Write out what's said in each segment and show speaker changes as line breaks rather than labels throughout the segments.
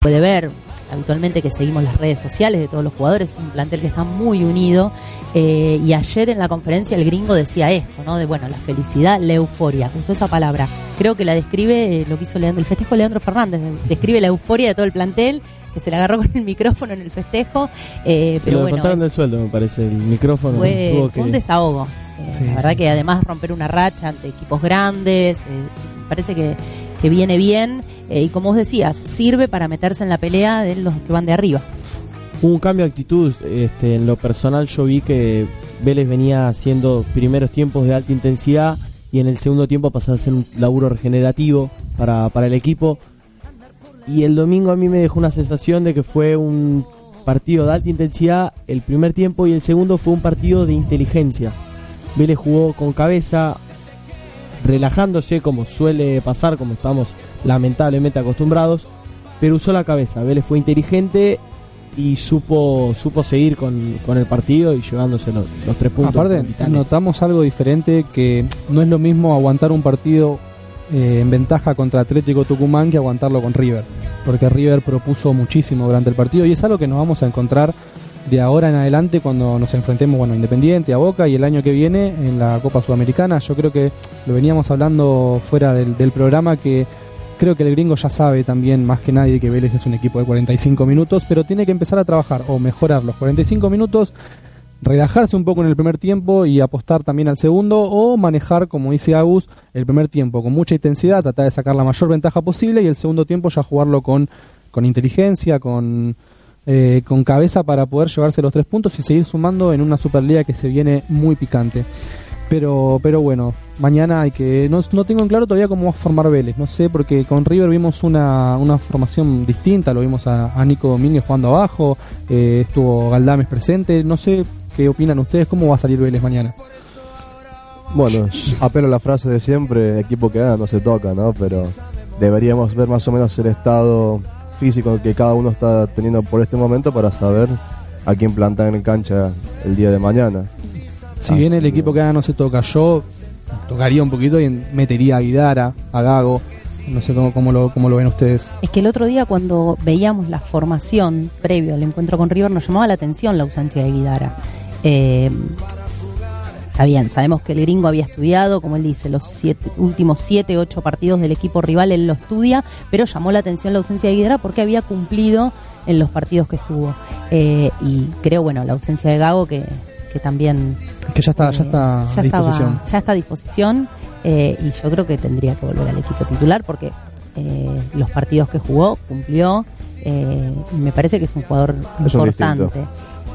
puede ver habitualmente que seguimos las redes sociales de todos los jugadores, es un plantel que está muy unido eh, y ayer en la conferencia el gringo decía esto, ¿no? De bueno, la felicidad, la euforia, usó esa palabra. Creo que la describe eh, lo que hizo Leandro, el festejo de Leandro Fernández, describe la euforia de todo el plantel que se le agarró con el micrófono en el festejo. Eh, pero
bueno,
contaron
del sueldo, me parece, el micrófono.
Fue, un desahogo. la verdad que además romper una racha ante equipos grandes, parece que que viene bien eh, y como vos decías, sirve para meterse en la pelea de los que van de arriba.
Hubo un cambio de actitud, este, en lo personal yo vi que Vélez venía haciendo primeros tiempos de alta intensidad y en el segundo tiempo pasó a ser un laburo regenerativo para, para el equipo. Y el domingo a mí me dejó una sensación de que fue un partido de alta intensidad el primer tiempo y el segundo fue un partido de inteligencia. Vélez jugó con cabeza, relajándose como suele pasar, como estamos lamentablemente acostumbrados, pero usó la cabeza. Vélez fue inteligente y supo supo seguir con, el partido y llevándose los, tres puntos.
Aparte, notamos algo diferente que no es lo mismo aguantar un partido eh, en ventaja contra Atlético Tucumán que aguantarlo con River, porque River propuso muchísimo durante el partido y es algo que nos vamos a encontrar de ahora en adelante cuando nos enfrentemos, bueno, Independiente, a Boca y el año que viene en la Copa Sudamericana. Yo creo que lo veníamos hablando fuera del, programa que creo que el gringo ya sabe también más que nadie que Vélez es un equipo de 45 minutos, pero tiene que empezar a trabajar o mejorar los 45 minutos, relajarse un poco en el primer tiempo y apostar también al segundo o manejar, como dice Agus, el primer tiempo con mucha intensidad, tratar de sacar la mayor ventaja posible y el segundo tiempo ya jugarlo con, con inteligencia, con eh, con cabeza para poder llevarse los tres puntos y seguir sumando en una Superliga que se viene muy picante. Pero, pero bueno, mañana hay que. No, no tengo en claro todavía cómo va a formar Vélez. No sé, porque con River vimos una, una formación distinta. Lo vimos a, Nico Domínguez jugando abajo. Eh, estuvo Galdames presente. No sé qué opinan ustedes. ¿Cómo va a salir Vélez mañana?
Bueno, apelo a la frase de siempre: equipo que gana no se toca, ¿no? Pero deberíamos ver más o menos el estado físico que cada uno está teniendo por este momento para saber a quién plantar en cancha el día de mañana.
Si bien el equipo que no se toca, yo tocaría un poquito y metería a Guidara, a Gago. No sé cómo, cómo, lo, cómo lo ven ustedes.
Es que el otro día cuando veíamos la formación previo al encuentro con River nos llamaba la atención la ausencia de Guidara. Eh, Está bien, sabemos que el gringo había estudiado, como él dice, los siete, últimos siete, ocho partidos del equipo rival, él lo estudia, pero llamó la atención la ausencia de Guidara porque había cumplido en los partidos que estuvo. Eh, y creo, bueno, la ausencia de Gago que, que también...
Que ya está, ya está
a disposición. ya está a disposición eh, y yo creo que tendría que volver al equipo titular porque eh, los partidos que jugó cumplió y me parece que es un jugador importante.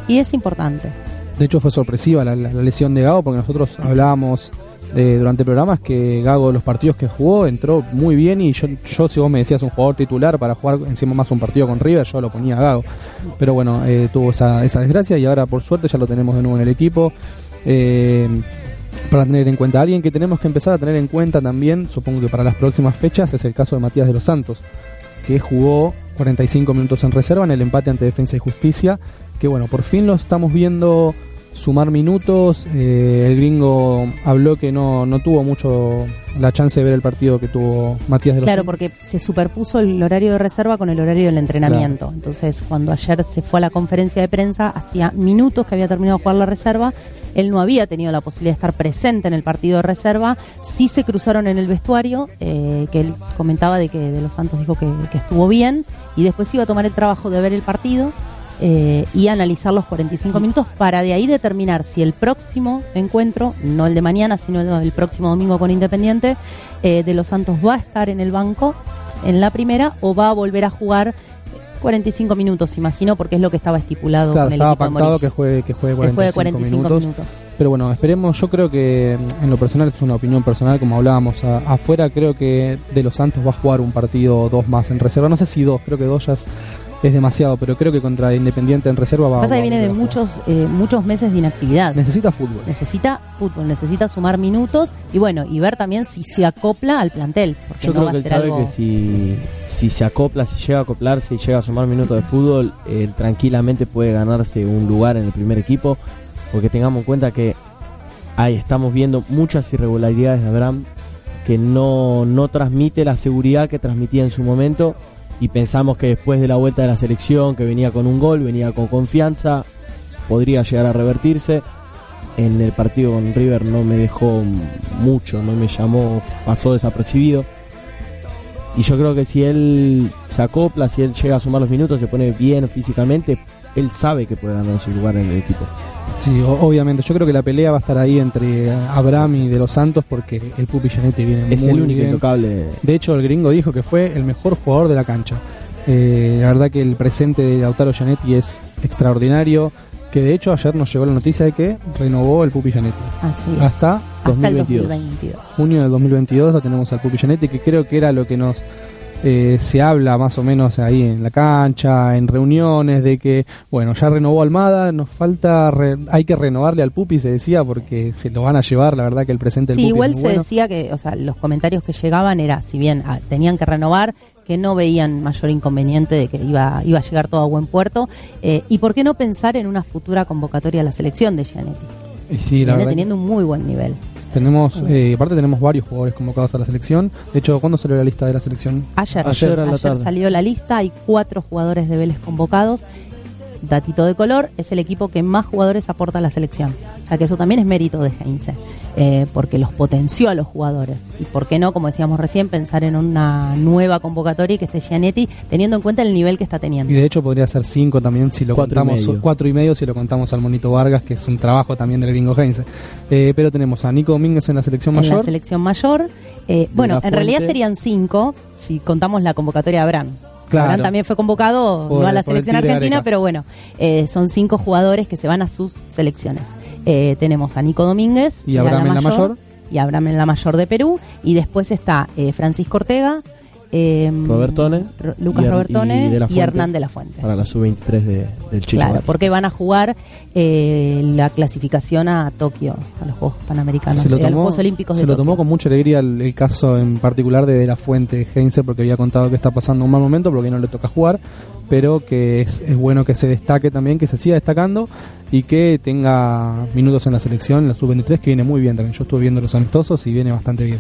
Y es importante.
De hecho fue sorpresiva la, lesión de Gago porque nosotros hablábamos durante programas que Gago los partidos que jugó entró muy bien y yo, yo si vos me decías un jugador titular para jugar encima más un partido con River, yo lo ponía a Gago. Pero bueno, eh, tuvo esa, esa desgracia y ahora por suerte ya lo tenemos de nuevo en el equipo. Eh, para tener en cuenta. Alguien que tenemos que empezar a tener en cuenta también, supongo que para las próximas fechas, es el caso de Matías de los Santos, que jugó 45 minutos en reserva en el empate ante Defensa y Justicia, que bueno, por fin lo estamos viendo sumar minutos. Eh, el gringo habló que no, no tuvo mucho la chance de ver el partido que tuvo Matías de los
Claro, porque se superpuso el horario de reserva con el horario del entrenamiento. Entonces, cuando ayer se fue a la conferencia de prensa, hacía minutos que había terminado de jugar la reserva. Él no había tenido la posibilidad de estar presente en el partido de reserva. Sí se cruzaron en el vestuario, eh, que él comentaba de que De Los Santos dijo que, que estuvo bien. Y después iba a tomar el trabajo de ver el partido eh, y analizar los 45 minutos para de ahí determinar si el próximo encuentro, no el de mañana, sino el próximo domingo con Independiente, eh, de los Santos va a estar en el banco en la primera o va a volver a jugar 45 minutos, imagino, porque es lo que estaba estipulado
con el estaba pactado que juegue, que juegue 45, minutos. pero bueno, esperemos, yo creo que mm, en lo personal, es una opinión personal, como hablábamos a- afuera, creo que de los Santos va a jugar un partido o dos más en reserva. No sé si dos, creo que dos ya es, es demasiado, pero creo que contra Independiente en reserva va,
Pasa
va-
que viene de muchos, eh, muchos meses de inactividad.
Necesita fútbol.
Necesita fútbol, necesita sumar minutos y bueno, y ver también si se acopla al plantel. Porque
Yo
no
creo
va
que
a
él sabe
algo...
que si, si se acopla, si llega a acoplarse y llega a sumar minutos de fútbol, eh, tranquilamente puede ganarse un lugar en el primer equipo, porque tengamos en cuenta que ahí estamos viendo muchas irregularidades de Abraham que no, no transmite la seguridad que transmitía en su momento y pensamos que después de la vuelta de la selección, que venía con un gol, venía con confianza, podría llegar a revertirse. En el partido con River no me dejó mucho, no me llamó, pasó desapercibido. Y yo creo que si él se acopla, si él llega a sumar los minutos, se pone bien físicamente, él sabe que puede ganar su lugar en el equipo.
Sí, obviamente. Yo creo que la pelea va a estar ahí entre Abraham y De los Santos porque el Pupi Gianetti viene
Es
muy
el único
bien.
intocable.
De hecho, el gringo dijo que fue el mejor jugador de la cancha. Eh, la verdad que el presente de Lautaro Gianetti es extraordinario. Que de hecho ayer nos llegó la noticia de que renovó el Pupi Gianetti.
Así es.
Hasta
Hasta el
2022.
2022.
junio del 2022 lo tenemos al Pupi Gianetti, que creo que era lo que nos eh, se habla más o menos ahí en la cancha, en reuniones, de que, bueno, ya renovó Almada, nos falta, re- hay que renovarle al Pupi, se decía, porque se lo van a llevar, la verdad que el presente del
Sí,
Pupi
igual
es muy
se
bueno.
decía que, o sea, los comentarios que llegaban era, si bien ah, tenían que renovar, que no veían mayor inconveniente de que iba, iba a llegar todo a buen puerto. eh, y por qué no pensar en una futura convocatoria a la selección de Gianetti.
Y sí, la
Viene teniendo un muy buen nivel.
Tenemos, eh, aparte tenemos varios jugadores convocados a la selección. De hecho, ¿cuándo salió la lista de la selección?
Ayer,
Ayer a la tarde.
salió la lista, hay cuatro jugadores de Vélez convocados. Datito de color, es el equipo que más jugadores aporta a la selección. O sea que eso también es mérito de Heinze, eh, porque los potenció a los jugadores. Y por qué no, como decíamos recién, pensar en una nueva convocatoria y que esté Gianetti, teniendo en cuenta el nivel que está
Y
teniendo.
de hecho podría ser cinco también si lo
Cuatro y
contamos,
medio.
cuatro y medio si lo contamos al Monito Vargas, que es un trabajo también del gringo Heinze. Eh, pero tenemos a Nico Domínguez en la selección
En la
mayor.
selección mayor, eh, bueno, en realidad serían cinco si contamos la convocatoria de Abraham.
Claro.
También fue convocado,
Por-
no a la selección argentina, pero bueno, eh, son cinco jugadores que se van a sus selecciones. Eh, tenemos a Nico Domínguez
Y Abraham en la mayor.
y Abraham en la mayor de Perú y después está eh, Francisco Ortega, eh,
Robertone
Ro- Lucas
y
Robertone
y de la
y,
Fuente.
Hernán de la Fuente.
Para la sub-23 de, del Chicho.
Claro, porque van a jugar eh, la clasificación a Tokio, a los Juegos Panamericanos,
se lo
eh, a los Juegos Olímpicos
se
de
lo
Tokio.
tomó con mucha alegría el, el caso en particular de, De la Fuente Heinze porque había contado que está pasando un mal momento porque no le toca jugar pero que es, es bueno que se destaque también que se siga destacando y que tenga minutos en la selección la sub-23 que viene muy bien también yo estuve viendo los amistosos y viene bastante bien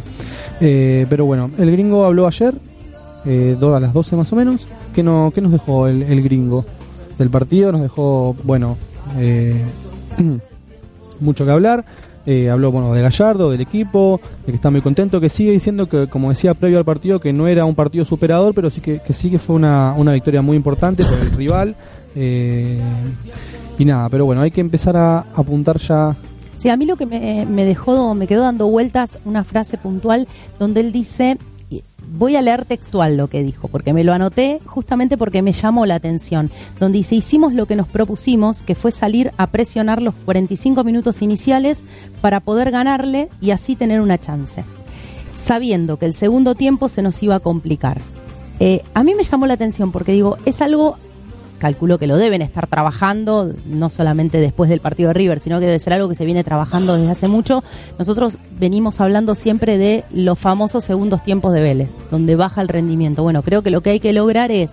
Eh, pero bueno el gringo habló ayer eh, a las 12 más o menos ¿qué, no, qué nos dejó el, el gringo del partido? nos dejó bueno eh, mucho que hablar. Eh, habló bueno de Gallardo, del equipo, de que está muy contento, que sigue diciendo que, como decía previo al partido, que no era un partido superador, pero sí que, que sí que fue una, una victoria muy importante por el rival. Eh, y nada, pero bueno, hay que empezar a apuntar ya.
Sí, a mí lo que me, me dejó, me quedó dando vueltas una frase puntual donde él dice, voy a leer textual lo que dijo, porque me lo anoté justamente porque me llamó la atención, donde dice, hicimos lo que nos propusimos, que fue salir a presionar los 45 minutos iniciales para poder ganarle y así tener una chance, sabiendo que el segundo tiempo se nos iba a complicar. Eh, a mí me llamó la atención porque digo, es algo calculo que lo deben estar trabajando, no solamente después del partido de River, sino que debe ser algo que se viene trabajando desde hace mucho. Nosotros venimos hablando siempre de los famosos segundos tiempos de Vélez, donde baja el rendimiento. Bueno, creo que lo que hay que lograr es,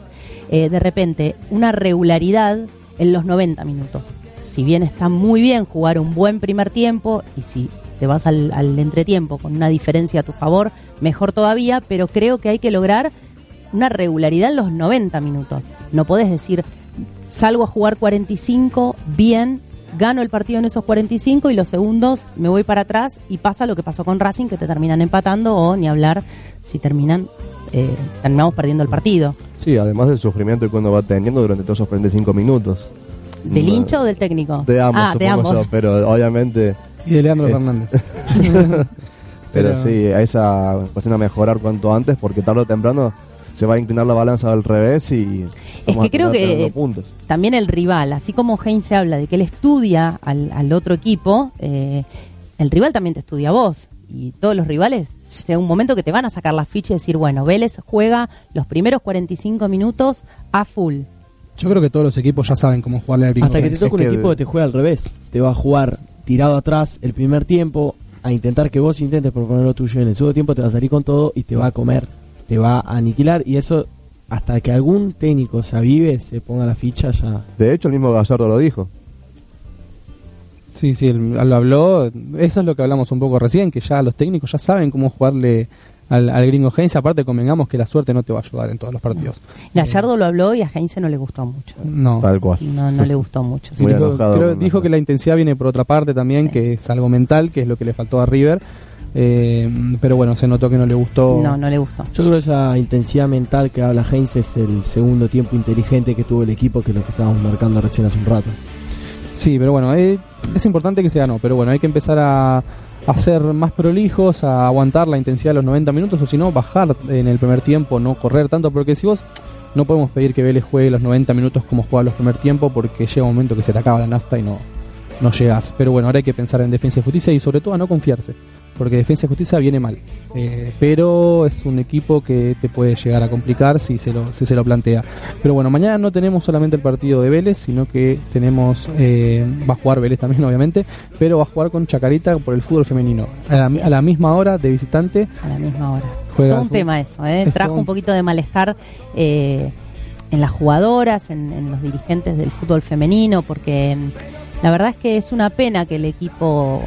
eh, de repente, una regularidad en los 90 minutos. Si bien está muy bien jugar un buen primer tiempo, y si te vas al, al entretiempo con una diferencia a tu favor, mejor todavía, pero creo que hay que lograr una regularidad en los 90 minutos. No podés decir, salgo a jugar 45, bien, gano el partido en esos 45 y los segundos me voy para atrás y pasa lo que pasó con Racing, que te terminan empatando o ni hablar si terminan, eh, terminamos perdiendo el partido.
Sí, además del sufrimiento que uno va teniendo durante todos esos 45 minutos.
¿Del hincha o del técnico?
De ambos,
ah, de
supongo
ambos.
yo, pero obviamente.
Y de Leandro
Es-
Fernández.
Pero,
Pero-
sí, a esa cuestión a mejorar cuanto antes, porque tarde o temprano se va a inclinar la balanza al revés y
Es que creo que también el rival, así como Heinz se habla de que él estudia al, al otro equipo, eh, el rival también te estudia a vos. Y todos los rivales, llega un momento que te van a sacar la ficha y decir, bueno, Vélez juega los primeros 45 minutos a full.
Yo creo que todos los equipos ya saben cómo jugarle al.
Hasta que te toque un equipo que te juega al revés. Te va a jugar tirado atrás el primer tiempo, a intentar que vos intentes proponer lo tuyo. En el segundo tiempo te va a salir con todo y te va a comer, te va a aniquilar. Y eso, hasta que algún técnico se avive, se ponga la ficha, ya.
De hecho, el mismo Gallardo lo dijo.
Sí, sí, él lo habló. Eso es lo que hablamos un poco recién, que ya los técnicos ya saben cómo jugarle al, al gringo Heinz. Aparte, convengamos que la suerte no te va a ayudar en todos los partidos.
Gallardo lo habló y a Heinz no le gustó mucho.
No.
Tal cual.
No, no le gustó mucho.
Muy
dijo, creo- que la intensidad viene por otra parte también,
Sí.
que es algo mental, que es lo que le faltó a River. Eh, pero bueno, se notó que no le gustó.
No, no le gustó.
Yo creo que esa intensidad mental que habla Heinz es el segundo tiempo inteligente que tuvo el equipo, que es lo que estábamos marcando recién hace un rato.
Sí, pero bueno, eh, es importante que se ganó, pero bueno, hay que empezar a, a ser más prolijos, a aguantar la intensidad de los 90 minutos, o si no, bajar en el primer tiempo, no correr tanto, porque si vos no podemos pedir que Vélez juegue los 90 minutos como juega los primer tiempo, porque llega un momento que se te acaba la nafta y no, no llegas. Pero bueno, ahora hay que pensar en defensa y justicia y sobre todo a no confiarse, porque defensa y justicia viene mal. Eh, pero es un equipo que te puede llegar a complicar si se lo, si se lo plantea. Pero bueno, mañana no tenemos solamente el partido de Vélez, sino que tenemos, eh, va a jugar Vélez también obviamente, pero va a jugar con Chacarita por el fútbol femenino. A la, a la misma hora de visitante
A la misma hora.
Juega
todo un tema eso, ¿eh?
Es
Trajo
un-
poquito de malestar eh, en las jugadoras, en, en los dirigentes del fútbol femenino, porque mm, la verdad es que es una pena que el equipo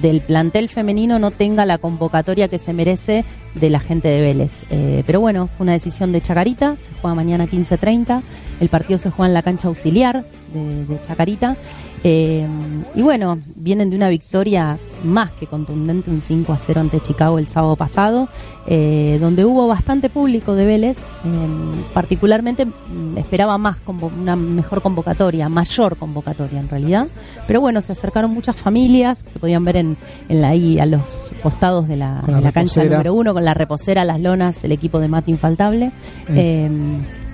del plantel femenino no tenga la convocatoria que se merece de la gente de Vélez. Eh, pero bueno, fue una decisión de Chacarita, se juega mañana 15.30, el partido se juega en la cancha auxiliar de, de Chacarita. Eh, y bueno, vienen de una victoria más que contundente, un 5 a 0 ante Chicago el sábado pasado, eh, donde hubo bastante público de Vélez. eh, particularmente mm, esperaba más, una mejor convocatoria, mayor convocatoria en realidad. Pero bueno, se acercaron muchas familias, se podían ver en, en la, ahí a los costados de la,
la
de la cancha número uno, con la reposera, las lonas, el equipo de mate infaltable. Eh,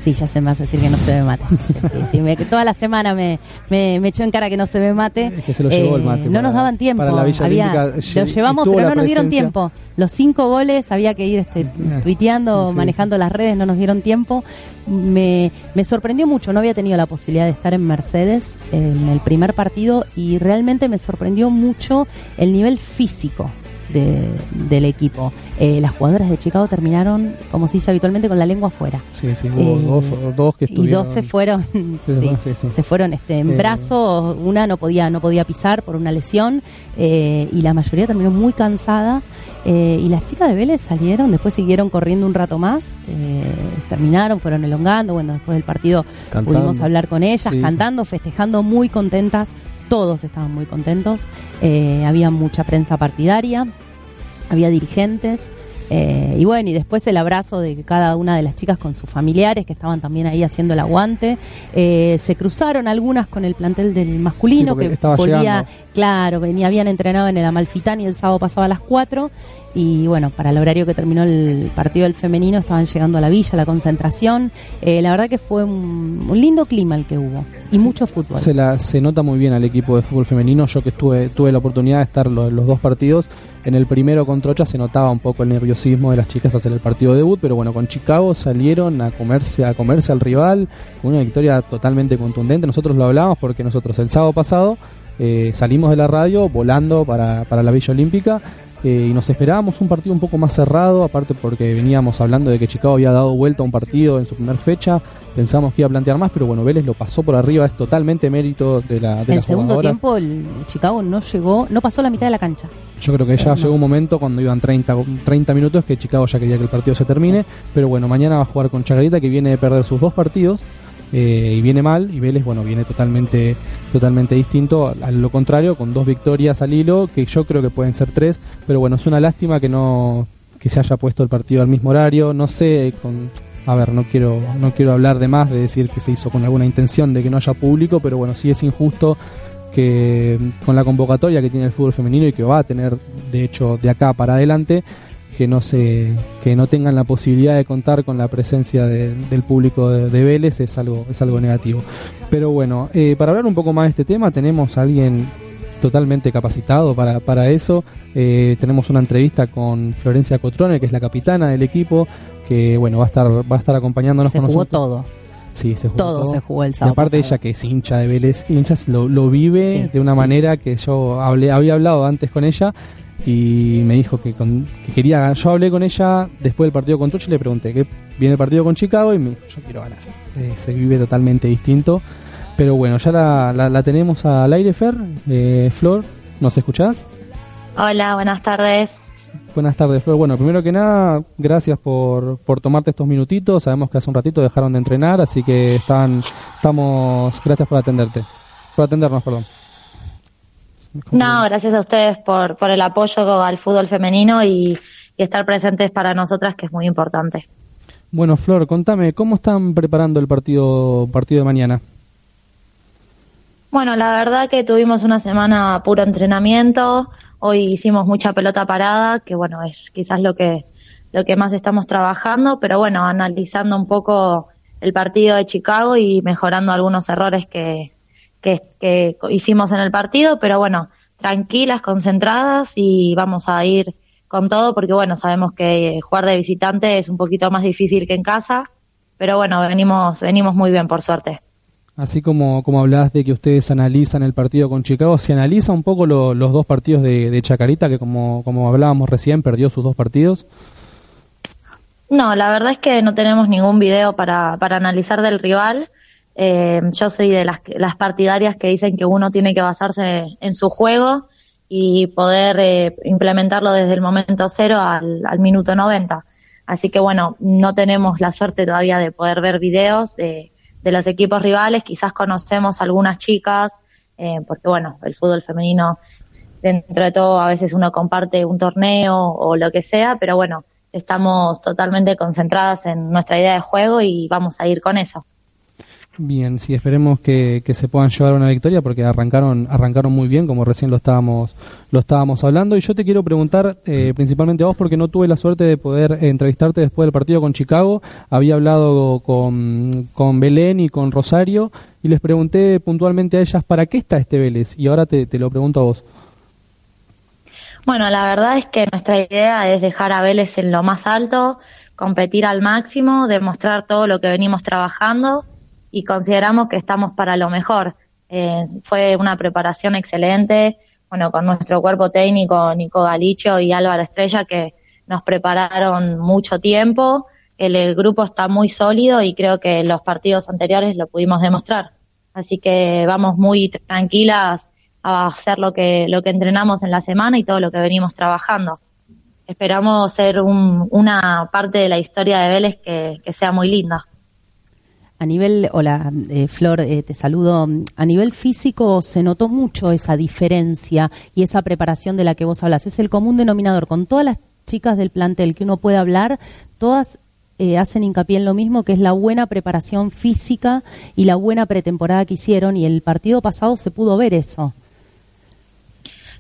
Sí, ya se me hace decir que no se mate. Sí, sí, me- que toda la semana me, me, me echó en cara que no se ve mate.
Es que se lo llevó el mate
No
para-
nos daban tiempo.
para la Villa
Había-
Olímpica.
lo
Lle-
llevamos, pero no nos dieron tiempo. Los cinco goles había que ir este, tuiteando,
Sí.
manejando las redes, no nos dieron tiempo. Me, me sorprendió mucho, no había tenido la posibilidad de estar en Mercedes en el primer partido y realmente me sorprendió mucho el nivel físico de- del equipo. Eh, las jugadoras de Chicago terminaron, como se dice habitualmente, con la lengua afuera.
Sí, sí, hubo
Eh,
dos, dos que
Y
estuvieron.
dos se fueron, sí,
sí, sí.
se fueron este, en
Eh.
brazos, una no podía, no podía pisar por una lesión, eh, y la mayoría terminó muy cansada, eh, y las chicas de Vélez salieron, después siguieron corriendo un rato más, eh, terminaron, fueron elongando, bueno, después del partido
Cantando.
pudimos hablar con ellas, cantando, festejando, muy contentas, todos estaban muy contentos, eh, había mucha prensa partidaria, había dirigentes. Eh, y bueno, y después el abrazo de cada una de las chicas con sus familiares que estaban también ahí haciendo el aguante. Eh, se cruzaron algunas con el plantel del masculino
Sí,
que volvía,
llegando.
claro, venía, habían entrenado en el Amalfitani el sábado pasado a las 4 y bueno, para el horario que terminó el partido del femenino estaban llegando a la villa, a la concentración. Eh, la verdad que fue un, un lindo clima el que hubo y mucho fútbol.
Se, la, se nota muy bien al equipo de fútbol femenino. Yo que estuve, tuve la oportunidad de estar lo- los dos partidos. En el primero contra Ocha se notaba un poco el nerviosismo de las chicas hacer el partido debut, pero bueno, con Chicago salieron a comerse, a comerse al rival, una victoria totalmente contundente. Nosotros lo hablábamos porque nosotros el sábado pasado eh, salimos de la radio volando para, para la Villa Olímpica eh, y nos esperábamos un partido un poco más cerrado, aparte porque veníamos hablando de que Chicago había dado vuelta a un partido en su primera fecha, pensamos que iba a plantear más, pero bueno, Vélez lo pasó por arriba, es totalmente mérito de la de
el
las
segundo
jugadoras.
tiempo el Chicago no llegó, no pasó la mitad de la cancha.
Yo creo que ya
No.
llegó un momento cuando iban 30, 30 minutos que Chicago ya quería que el partido se termine, pero bueno, mañana va a jugar con Chacarita que viene de perder sus dos partidos eh, y viene mal y Vélez bueno viene totalmente totalmente distinto. A lo contrario con dos victorias al hilo que yo creo que pueden ser tres pero bueno es una lástima que no que se haya puesto el partido al mismo horario. No sé con a ver no quiero no quiero hablar de más de decir que se hizo con alguna intención de que no haya público pero bueno sí es injusto que con la convocatoria que tiene el fútbol femenino y que va a tener de hecho de acá para adelante que no se que no tengan la posibilidad de contar con la presencia del público de, Vélez es algo es algo negativo. Pero bueno eh, para hablar un poco más de este tema tenemos a alguien totalmente capacitado para, para eso. Eh, tenemos una entrevista con Florencia Cotrone que es la capitana del equipo que bueno va a estar va a estar acompañándonos
se jugó todo.
Sí, se jugó
todo, se jugó el sábado.
Y aparte ella que es hincha de Vélez, hinchas lo, lo vive de una manera que yo hablé, había hablado antes con ella y me dijo que, quería yo hablé con ella después del partido con Troche y le pregunté que viene el partido con Chicago y me dijo yo quiero ganar eh, se vive totalmente distinto pero bueno ya la, la, tenemos al aire Fer eh, Flor ¿nos escuchás?
Hola buenas tardes
Buenas tardes, Flor. Bueno, primero que nada, gracias por, por tomarte estos minutitos. Sabemos que hace un ratito dejaron de entrenar, así que están, estamos, gracias por atenderte, por atendernos, perdón.
No, gracias a ustedes por, por el apoyo al fútbol femenino y, estar presentes para nosotras, que es muy importante.
Bueno, Flor, contame, ¿cómo están preparando el partido, partido de mañana?
Bueno, la verdad que tuvimos una semana puro entrenamiento. Hoy hicimos mucha pelota parada, que bueno, es quizás lo que, lo que más estamos trabajando, pero bueno, analizando un poco el partido de Chicago y mejorando algunos errores que, que, hicimos en el partido, pero bueno, tranquilas, concentradas y vamos a ir con todo porque bueno, sabemos que jugar de visitante es un poquito más difícil que en casa, pero bueno, venimos venimos muy bien por suerte.
Así como, como hablas de que ustedes analizan el partido con Chicago, ¿se analiza un poco los dos partidos de, Chacarita, que como, como hablábamos recién, perdió sus dos partidos?
No, la verdad es que no tenemos ningún video para, para analizar del rival. Eh, yo soy de las, partidarias que dicen que uno tiene que basarse en su juego y poder eh, implementarlo desde el momento cero al, minuto 90. Así que bueno, no tenemos la suerte todavía de poder ver videos de, de los equipos rivales, quizás conocemos algunas chicas, eh, porque bueno, el fútbol femenino dentro de todo a veces uno comparte un torneo o lo que sea, pero bueno, estamos totalmente concentradas en nuestra idea de juego y vamos a ir con eso.
Bien, sí, esperemos que, se puedan llevar una victoria porque arrancaron arrancaron muy bien, como recién lo estábamos lo estábamos hablando. Y yo te quiero preguntar eh, principalmente a vos porque no tuve la suerte de poder entrevistarte después del partido con Chicago. Había hablado con, con Belén y con Rosario y les pregunté puntualmente a ellas para qué está este Vélez. Y ahora te, te lo pregunto a vos.
Bueno, la verdad es que nuestra idea es dejar a Vélez en lo más alto, competir al máximo, demostrar todo lo que venimos trabajando y consideramos que estamos para lo mejor. Eh, fue una preparación excelente, bueno, con nuestro cuerpo técnico, Nico Galicio y Álvaro Estrella, que nos prepararon mucho tiempo. El, grupo está muy sólido y creo que los partidos anteriores lo pudimos demostrar. Así que vamos muy tranquilas a hacer lo que, lo que entrenamos en la semana y todo lo que venimos trabajando. Esperamos ser una parte de la historia de Vélez que sea muy linda.
A nivel, hola eh, Flor, eh, te saludo. A nivel físico se notó mucho esa diferencia y esa preparación de la que vos hablas. Es el común denominador. Con todas las chicas del plantel que uno puede hablar, todas eh, hacen hincapié en lo mismo, que es la buena preparación física y la buena pretemporada que hicieron. Y el partido pasado se pudo ver eso.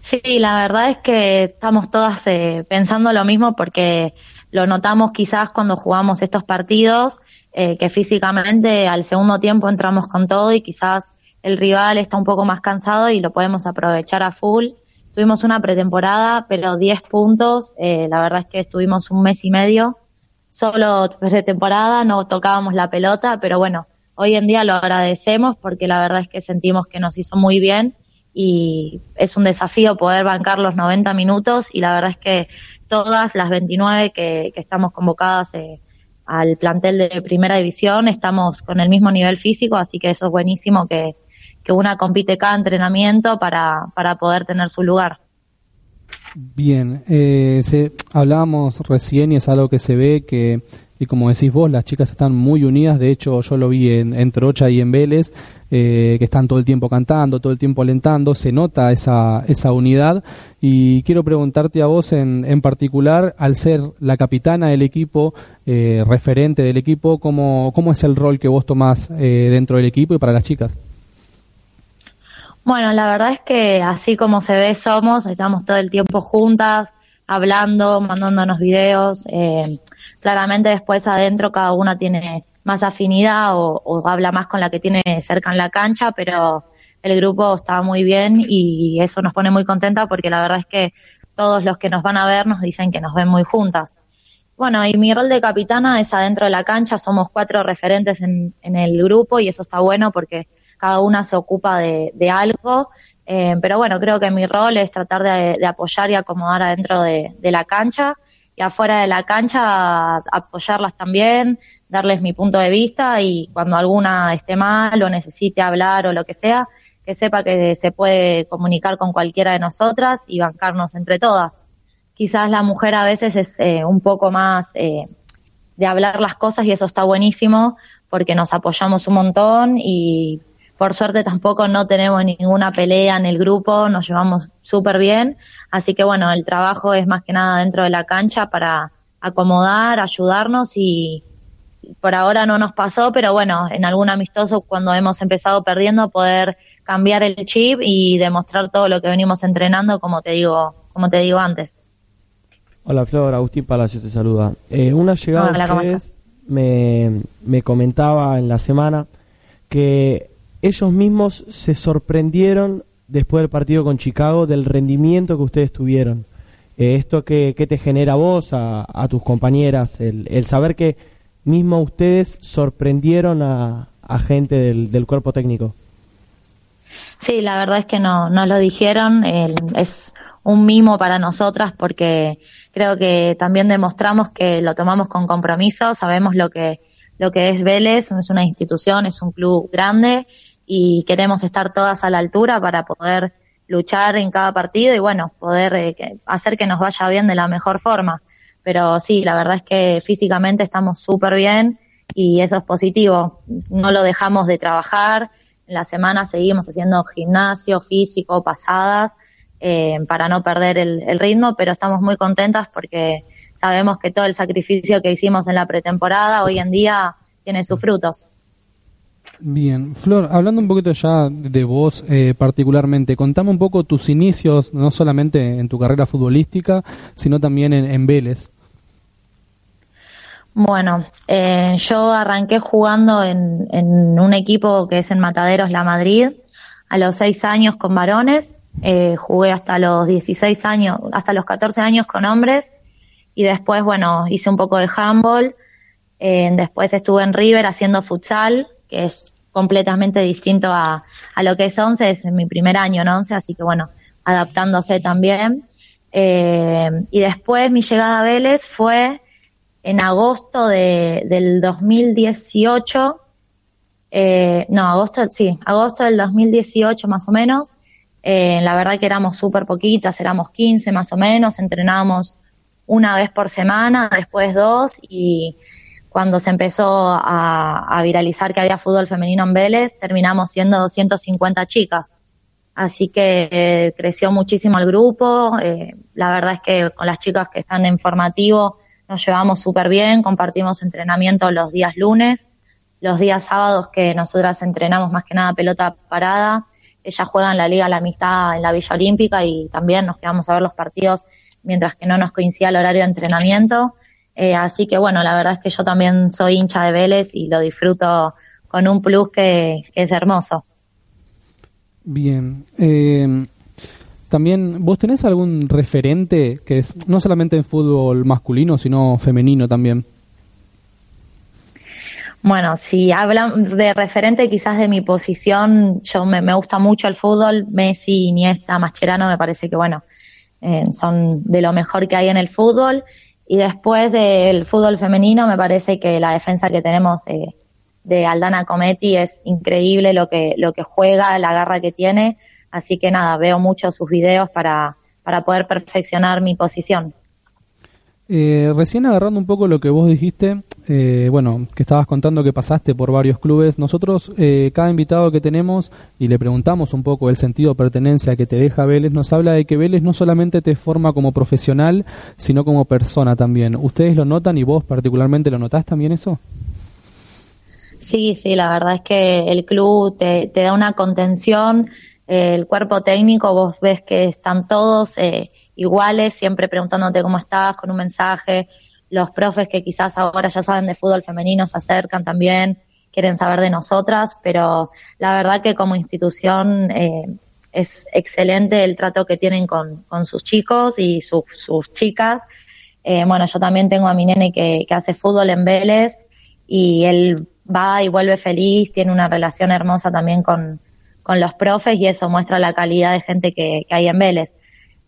Sí, la verdad es que estamos todas pensando lo mismo porque lo notamos quizás cuando jugamos estos partidos eh, que físicamente al segundo tiempo entramos con todo y quizás el rival está un poco más cansado y lo podemos aprovechar a full. Tuvimos una pretemporada, pero 10 puntos, eh, la verdad es que estuvimos un mes y medio, solo pretemporada, no tocábamos la pelota, pero bueno, hoy en día lo agradecemos porque la verdad es que sentimos que nos hizo muy bien y es un desafío poder bancar los 90 minutos y la verdad es que todas las 29 que, que estamos convocadas eh, al plantel de primera división, estamos con el mismo nivel físico, así que eso es buenísimo que, que una compite cada entrenamiento para, para poder tener su lugar.
Bien, eh, se, hablábamos recién y es algo que se ve que y como decís vos, las chicas están muy unidas. De hecho, yo lo vi en, en Trocha y en Vélez, eh, que están todo el tiempo cantando, todo el tiempo alentando. Se nota esa, esa unidad. Y quiero preguntarte a vos en, en particular, al ser la capitana del equipo, eh, referente del equipo, ¿cómo, ¿cómo es el rol que vos tomás eh, dentro del equipo y para las chicas?
Bueno, la verdad es que así como se ve somos, estamos todo el tiempo juntas, hablando, mandándonos videos. Eh, claramente después adentro cada uno tiene más afinidad o, habla más con la que tiene cerca en la cancha, pero el grupo está muy bien y eso nos pone muy contenta porque la verdad es que todos los que nos van a ver nos dicen que nos ven muy juntas. Bueno, y mi rol de capitana es adentro de la cancha, somos cuatro referentes en, en el grupo y eso está bueno porque cada una se ocupa de, algo, eh, pero bueno, creo que mi rol es tratar de, apoyar y acomodar adentro de, de, la cancha y afuera de la cancha apoyarlas también, darles mi punto de vista y cuando alguna esté mal o necesite hablar o lo que sea, que sepa que se puede comunicar con cualquiera de nosotras y bancarnos entre todas. Quizás la mujer a veces es eh, un poco más eh, de hablar las cosas y eso está buenísimo porque nos apoyamos un montón y por suerte tampoco no tenemos ninguna pelea en el grupo, nos llevamos súper bien, así que bueno, el trabajo es más que nada dentro de la cancha para acomodar, ayudarnos y por ahora no nos pasó, pero bueno, en algún amistoso cuando hemos empezado perdiendo poder cambiar el chip y demostrar todo lo que venimos entrenando, como te digo, como te digo antes.
Hola Flor, Agustín Palacio te saluda. Eh, una llegada Hola, me, me comentaba en la semana que ellos mismos se sorprendieron después del partido con Chicago del rendimiento que ustedes tuvieron. Eh, ¿Esto qué, qué, te genera vos, a, a tus compañeras? El, saber que mismo ustedes sorprendieron a, gente del, del, cuerpo técnico.
Sí, la verdad es que no, no lo dijeron. Es un mimo para nosotras porque creo que también demostramos que lo tomamos con compromiso, sabemos lo que, lo que es Vélez, es una institución, es un club grande y queremos estar todas a la altura para poder luchar en cada partido y bueno, poder eh, hacer que nos vaya bien de la mejor forma. Pero sí, la verdad es que físicamente estamos súper bien y eso es positivo. No lo dejamos de trabajar. En la semana seguimos haciendo gimnasio físico, pasadas eh, para no perder el, el, ritmo, pero estamos muy contentas porque sabemos que todo el sacrificio que hicimos en la pretemporada hoy en día tiene sus frutos.
Bien, Flor, hablando un poquito ya de vos eh, particularmente, contame un poco tus inicios, no solamente en tu carrera futbolística, sino también en, en Vélez.
Bueno, eh, yo arranqué jugando en, en, un equipo que es en Mataderos La Madrid a los seis años con varones eh, jugué hasta los 16 años, hasta los 14 años con hombres y después, bueno, hice un poco de handball. Eh, después estuve en River haciendo futsal, que es completamente distinto a, a lo que es 11, es mi primer año en 11, así que bueno, adaptándose también. Eh, y después mi llegada a Vélez fue en agosto de, del 2018, eh, no, agosto, sí, agosto del 2018 más o menos, eh, la verdad que éramos súper poquitas, éramos 15 más o menos, entrenábamos una vez por semana, después dos, y cuando se empezó a, viralizar que había fútbol femenino en Vélez, terminamos siendo 250 chicas. Así que eh, creció muchísimo el grupo. Eh, la verdad es que con las chicas que están en formativo nos llevamos súper bien, compartimos entrenamiento los días lunes, los días sábados que nosotras entrenamos más que nada pelota parada, ella juega en la Liga La Amistad en la Villa Olímpica y también nos quedamos a ver los partidos mientras que no nos coincidía el horario de entrenamiento. Eh, así que bueno, la verdad es que yo también soy hincha de Vélez y lo disfruto con un plus que, que es hermoso.
Bien. Eh, también, ¿vos tenés algún referente que es no solamente en fútbol masculino, sino femenino también?
Bueno, si hablan de referente quizás de mi posición, yo me, me gusta mucho el fútbol, Messi, Iniesta, Mascherano, me parece que bueno, eh, son de lo mejor que hay en el fútbol. Y después del fútbol femenino, me parece que la defensa que tenemos eh, de Aldana Cometti es increíble lo que, lo que juega, la garra que tiene. Así que nada, veo mucho sus videos para, para poder perfeccionar mi posición.
Eh, recién agarrando un poco lo que vos dijiste, eh, bueno, que estabas contando que pasaste por varios clubes, nosotros, eh, cada invitado que tenemos, y le preguntamos un poco el sentido de pertenencia que te deja Vélez, nos habla de que Vélez no solamente te forma como profesional, sino como persona también. ¿Ustedes lo notan y vos particularmente lo notás también eso?
Sí, sí, la verdad es que el club te, te da una contención, el cuerpo técnico, vos ves que están todos iguales, siempre preguntándote cómo estás, con un mensaje. Los profes que quizás ahora ya saben de fútbol femenino se acercan también, quieren saber de nosotras, pero la verdad que como institución eh, es excelente el trato que tienen con, sus chicos y sus, chicas. Eh, bueno, yo también tengo a mi nene que, que hace fútbol en Vélez y él va y vuelve feliz, tiene una relación hermosa también con, con los profes y eso muestra la calidad de gente que, hay en Vélez.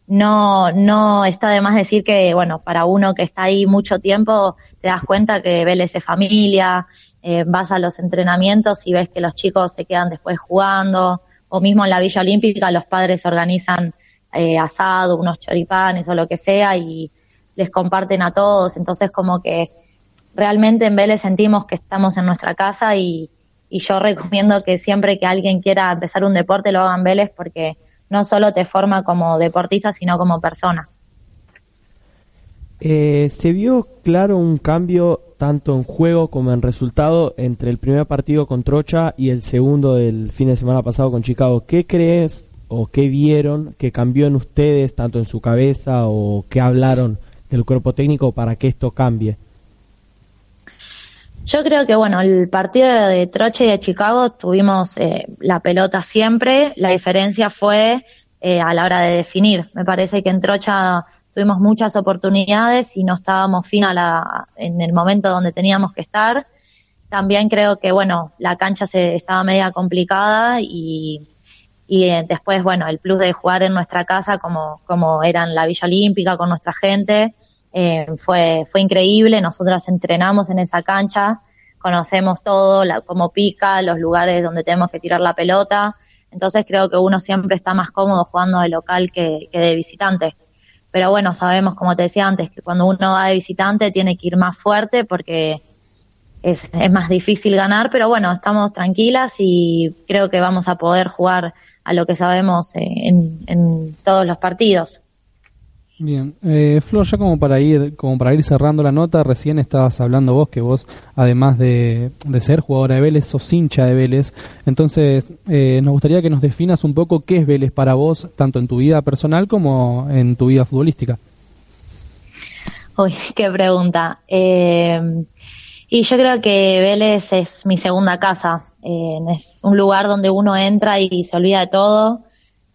No, no está de más decir que, bueno, para uno que está ahí mucho tiempo, te das cuenta que Vélez es familia, eh, vas a los entrenamientos y ves que los chicos se quedan después jugando, o mismo en la Villa Olímpica los padres organizan eh, asado, unos choripanes o lo que sea y les comparten a todos. Entonces como que realmente en Vélez sentimos que estamos en nuestra casa y, y yo recomiendo que siempre que alguien quiera empezar un deporte lo haga en Vélez porque no solo te forma como deportista, sino como persona.
Eh, se vio claro un cambio tanto en juego como en resultado entre el primer partido con Trocha y el segundo del fin de semana pasado con Chicago. ¿Qué crees o qué vieron que cambió en ustedes, tanto en su cabeza o qué hablaron del cuerpo técnico para que esto cambie?
Yo creo que, bueno, el partido de Troche y de Chicago tuvimos eh, la pelota siempre. La diferencia fue eh, a la hora de definir. Me parece que en Trocha tuvimos muchas oportunidades y no estábamos fin a la, en el momento donde teníamos que estar. También creo que, bueno, la cancha se, estaba media complicada y, y eh, después, bueno, el plus de jugar en nuestra casa como, como era en la Villa Olímpica con nuestra gente eh, fue, fue increíble, nosotras entrenamos en esa cancha, conocemos todo, la, cómo pica, los lugares donde tenemos que tirar la pelota, entonces creo que uno siempre está más cómodo jugando de local que, de visitante. Pero bueno, sabemos, como te decía antes, que cuando uno va de visitante tiene que ir más fuerte porque es, es más difícil ganar, pero bueno, estamos tranquilas y creo que vamos a poder jugar a lo que sabemos eh, en, en todos los partidos.
Bien, eh, Flor, ya como para ir como para ir cerrando la nota, recién estabas hablando vos que vos, además de, ser jugadora de Vélez, sos hincha de Vélez. Entonces, eh, nos gustaría que nos definas un poco qué es Vélez para vos, tanto en tu vida personal como en tu vida futbolística.
Uy, qué pregunta. Eh, y yo creo que Vélez es mi segunda casa. Eh, es un lugar donde uno entra y se olvida de todo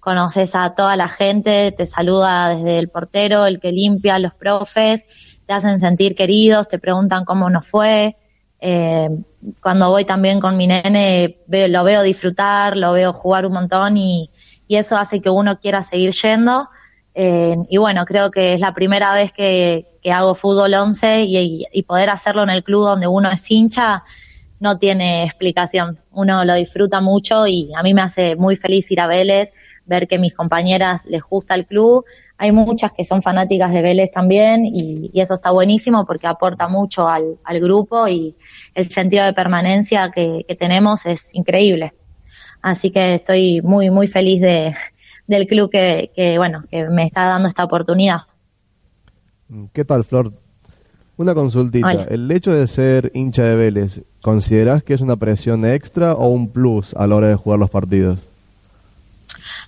conoces a toda la gente, te saluda desde el portero, el que limpia, los profes, te hacen sentir queridos, te preguntan cómo nos fue. Eh, cuando voy también con mi nene, lo veo disfrutar, lo veo jugar un montón y, eso hace que uno quiera seguir yendo. Eh, y bueno, creo que es la primera vez que, hago fútbol 11 y, y, poder hacerlo en el club donde uno es hincha no tiene explicación. Uno lo disfruta mucho y a mí me hace muy feliz ir a Vélez, ver que mis compañeras les gusta el club. Hay muchas que son fanáticas de Vélez también y, eso está buenísimo porque aporta mucho al, grupo y el sentido de permanencia que, tenemos es increíble. Así que estoy muy, muy feliz de, del club que, que, bueno, que me está dando esta oportunidad.
¿Qué tal, Flor? Una consultita. ¿El hecho de ser hincha de Vélez, consideras que es una presión extra o un plus a la hora de jugar los partidos?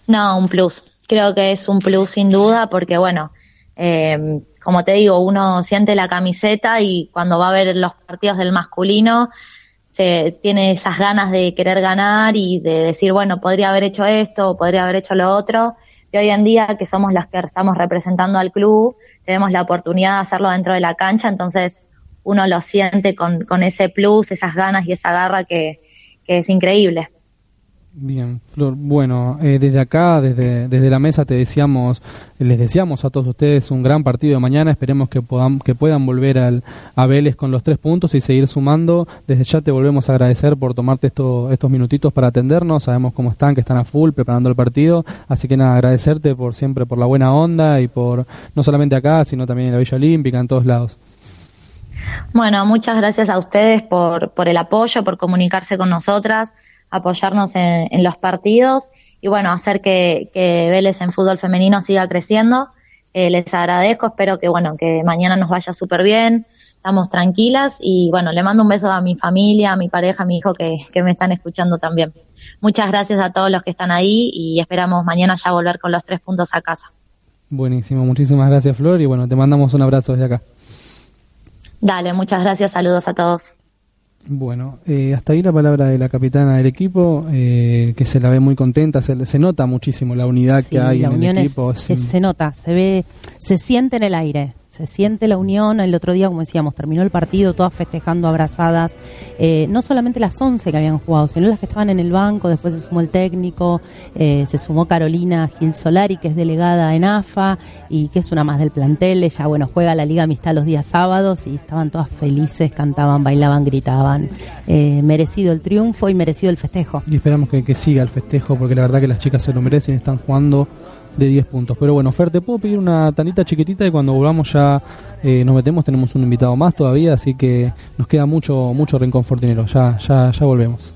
No, un plus. Creo que es un plus sin duda porque, bueno, eh, como te digo, uno siente la camiseta y cuando va a ver los partidos del masculino se tiene esas ganas de querer ganar y de decir, bueno, podría haber hecho esto, podría haber hecho lo otro. Y hoy en día, que somos las que estamos representando al club, tenemos la oportunidad de hacerlo dentro de la cancha, entonces uno lo siente con, con ese plus, esas ganas y esa garra que, que es increíble.
Bien, Flor. Bueno, eh, desde acá, desde, desde la mesa, te deseamos, les deseamos a todos ustedes un gran partido de mañana. Esperemos que, puedan que puedan volver al, a Vélez con los tres puntos y seguir sumando. Desde ya te volvemos a agradecer por tomarte esto, estos minutitos para atendernos. Sabemos cómo están, que están a full preparando el partido. Así que nada, agradecerte por siempre por la buena onda y por no solamente acá, sino también en la Villa Olímpica, en todos lados.
Bueno, muchas gracias a ustedes por, por el apoyo, por comunicarse con nosotras apoyarnos en, los partidos y bueno, hacer que, Vélez en fútbol femenino siga creciendo. Eh, les agradezco, espero que bueno, que mañana nos vaya súper bien, estamos tranquilas y bueno, le mando un beso a mi familia, a mi pareja, a mi hijo que, que me están escuchando también. Muchas gracias a todos los que están ahí y esperamos mañana ya volver con los tres puntos a casa.
Buenísimo, muchísimas gracias Flor y bueno, te mandamos un abrazo desde acá.
Dale, muchas gracias, saludos a todos.
Bueno, eh, hasta ahí la palabra de la capitana del equipo, eh, que se la ve muy contenta, se, se nota muchísimo la unidad que hay en el equipo.
se nota, se ve, se siente en el aire se siente la unión. El otro día, como decíamos, terminó el partido, todas festejando abrazadas. Eh, no solamente las 11 que habían jugado, sino las que estaban en el banco. Después se sumó el técnico, eh, se sumó Carolina Gil Solari, que es delegada en AFA y que es una más del plantel. Ella, bueno, juega la Liga Amistad los días sábados y estaban todas felices, cantaban, bailaban, gritaban. Eh, merecido el triunfo y merecido el festejo.
Y esperamos que, que siga el festejo, porque la verdad que las chicas se lo merecen, están jugando de 10 puntos. Pero bueno, Fer, te puedo pedir una tandita chiquitita y cuando volvamos ya eh, nos metemos, tenemos un invitado más todavía, así que nos queda mucho, mucho rincón fortinero. Ya, ya, ya volvemos.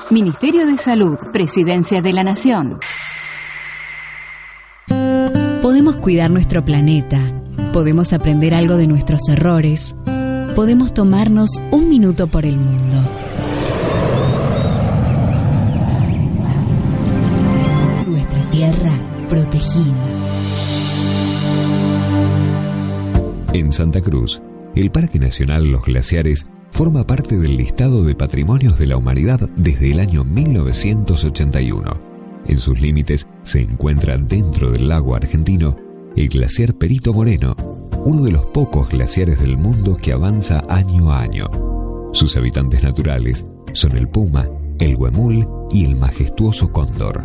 Ministerio de Salud, Presidencia de la Nación.
Podemos cuidar nuestro planeta, podemos aprender algo de nuestros errores, podemos tomarnos un minuto por el mundo. Nuestra tierra protegida.
En Santa Cruz, el Parque Nacional Los Glaciares forma parte del listado de patrimonios de la humanidad desde el año 1981. En sus límites se encuentra dentro del lago argentino el glaciar Perito Moreno, uno de los pocos glaciares del mundo que avanza año a año. Sus habitantes naturales son el puma, el huemul y el majestuoso cóndor.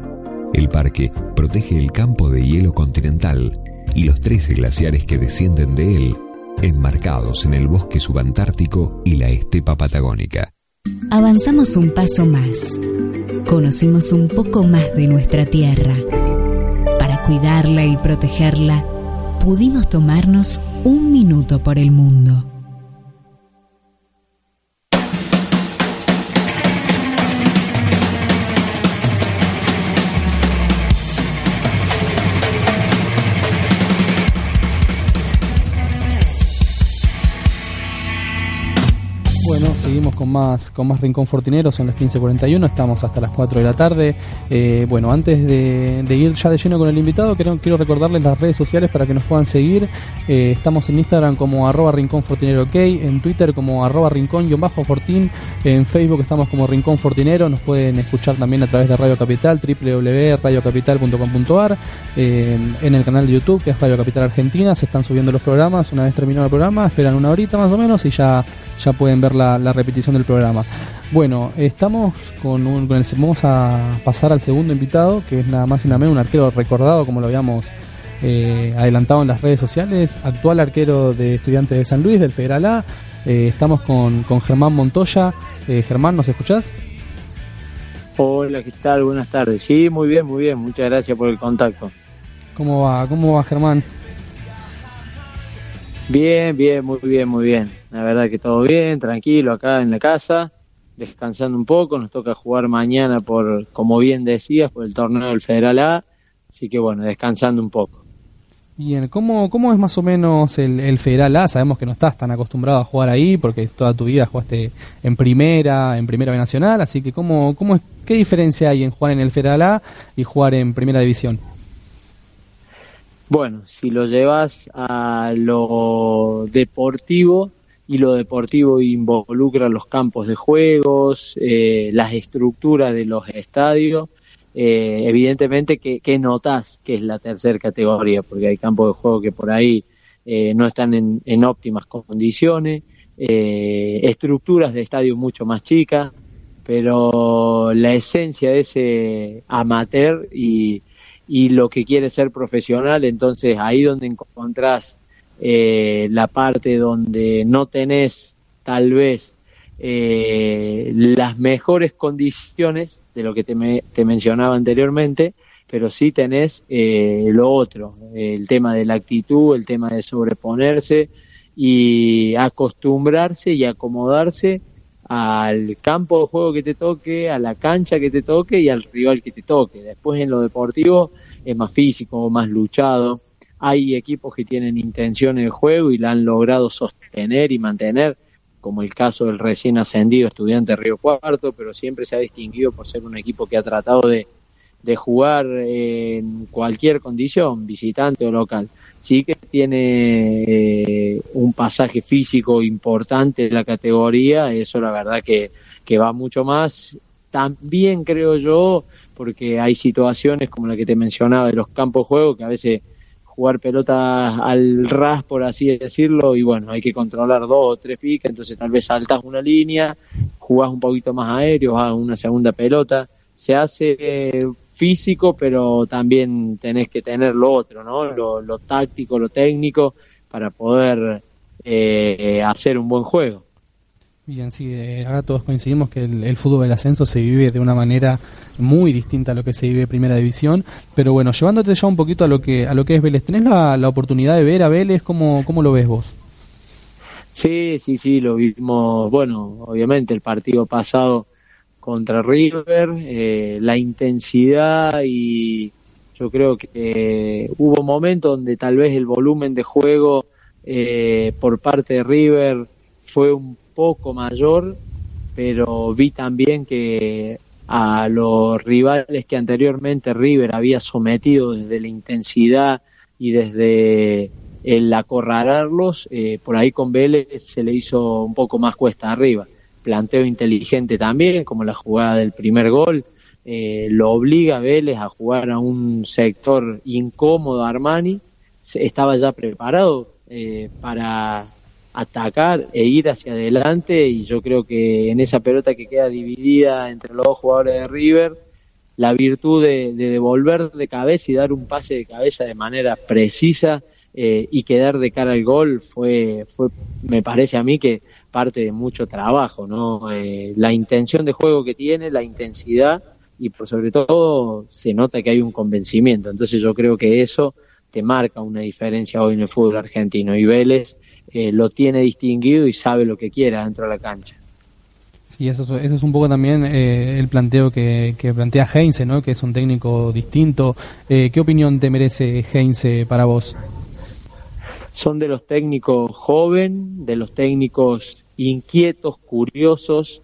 El parque protege el campo de hielo continental y los 13 glaciares que descienden de él enmarcados en el bosque subantártico y la estepa patagónica.
Avanzamos un paso más. Conocimos un poco más de nuestra tierra. Para cuidarla y protegerla, pudimos tomarnos un minuto por el mundo.
bueno seguimos con más con más Rincón Fortinero, son las 15.41, estamos hasta las 4 de la tarde. Eh, bueno, antes de, ir ya de lleno con el invitado, quiero, recordarles las redes sociales para que nos puedan seguir. Eh, estamos en Instagram como arroba Rincón Fortinero OK, en Twitter como arroba Rincón-Fortín, en Facebook estamos como Rincón Fortinero, nos pueden escuchar también a través de Radio Capital, www.radiocapital.com.ar, en el canal de YouTube que es Radio Capital Argentina, se están subiendo los programas, una vez terminado el programa, esperan una horita más o menos y ya ya pueden ver la, repetición del programa. Bueno, estamos con, un, con el, vamos a pasar al segundo invitado, que es nada más y nada menos un arquero recordado, como lo habíamos eh, adelantado en las redes sociales, actual arquero de Estudiantes de San Luis, del Federal A. Eh, estamos con, con, Germán Montoya. Eh, Germán, ¿nos escuchás?
Hola, ¿qué tal? Buenas tardes. Sí, muy bien, muy bien. Muchas gracias por el contacto.
¿Cómo va? ¿Cómo va, Germán?
Bien, bien, muy bien, muy bien. La verdad que todo bien, tranquilo acá en la casa, descansando un poco. Nos toca jugar mañana por, como bien decías, por el torneo del Federal A. Así que bueno, descansando un poco.
Bien, ¿cómo, cómo es más o menos el, Federal A? Sabemos que no estás tan acostumbrado a jugar ahí porque toda tu vida jugaste en primera, en primera nacional, así que ¿cómo, cómo es, ¿qué diferencia hay en jugar en el Federal A y jugar en primera división?
Bueno, si lo llevas a lo deportivo, y lo deportivo involucra los campos de juegos, eh, las estructuras de los estadios, eh, evidentemente que, que notas que es la tercera categoría, porque hay campos de juego que por ahí eh, no están en, en óptimas condiciones, estructuras de estadio mucho más chicas, pero la esencia de ese amateur y, y lo que quiere ser profesional, entonces ahí donde encontrás eh, la parte donde no tenés tal vez eh, las mejores condiciones de lo que te, te mencionaba anteriormente, pero sí tenés eh, lo otro, el tema de la actitud, el tema de sobreponerse y acostumbrarse y acomodarse al campo de juego que te toque, a la cancha que te toque y al rival que te toque. Después en lo deportivo es más físico, más luchado. Hay equipos que tienen intenciones de juego y la han logrado sostener y mantener, como el caso del recién ascendido estudiante Río Cuarto, pero siempre se ha distinguido por ser un equipo que ha tratado de, de jugar en cualquier condición, visitante o local. Sí que tiene eh, un pasaje físico importante en la categoría, eso la verdad que, que va mucho más. También creo yo, porque hay situaciones como la que te mencionaba de los campos de juego, que a veces jugar pelota al ras, por así decirlo, y bueno, hay que controlar dos o tres picas, entonces tal vez saltas una línea, jugás un poquito más aéreo, a una segunda pelota, se hace eh, físico, pero también tenés que tener lo otro, ¿no? Lo, táctico, lo técnico, para poder eh, hacer un buen juego.
Bien, sí, eh, ahora todos coincidimos que el, fútbol del ascenso se vive de una manera muy distinta a lo que se vive en Primera División, pero bueno, llevándote ya un poquito a lo que a lo que es Vélez, ¿tenés la, la oportunidad de ver a Vélez? ¿Cómo, ¿Cómo lo ves vos?
Sí, sí, sí, lo vimos, bueno, obviamente el partido pasado contra River, eh, la intensidad y yo creo que eh, hubo momentos donde tal vez el volumen de juego eh, por parte de River fue un poco mayor, pero vi también que a los rivales que anteriormente River había sometido desde la intensidad y desde el acorralarlos, por ahí con Vélez se le hizo un poco más cuesta arriba planteo inteligente también, como la jugada del primer gol, eh, lo obliga a Vélez a jugar a un sector incómodo Armani, estaba ya preparado eh, para atacar e ir hacia adelante y yo creo que en esa pelota que queda dividida entre los dos jugadores de River, la virtud de, devolver de cabeza y dar un pase de cabeza de manera precisa eh, y quedar de cara al gol fue, fue, me parece a mí que parte de mucho trabajo, ¿no? Eh, la intención de juego que tiene, la intensidad y por sobre todo se nota que hay un convencimiento. Entonces yo creo que eso te marca una diferencia hoy en el fútbol argentino y Vélez eh, lo tiene distinguido y sabe lo que quiere dentro de la cancha.
Y eso, eso es un poco también eh, el planteo que, plantea Heinze, ¿no? que es un técnico distinto. ¿Qué opinión te merece Heinze para vos?
Son de los técnicos joven, de los técnicos inquietos, curiosos,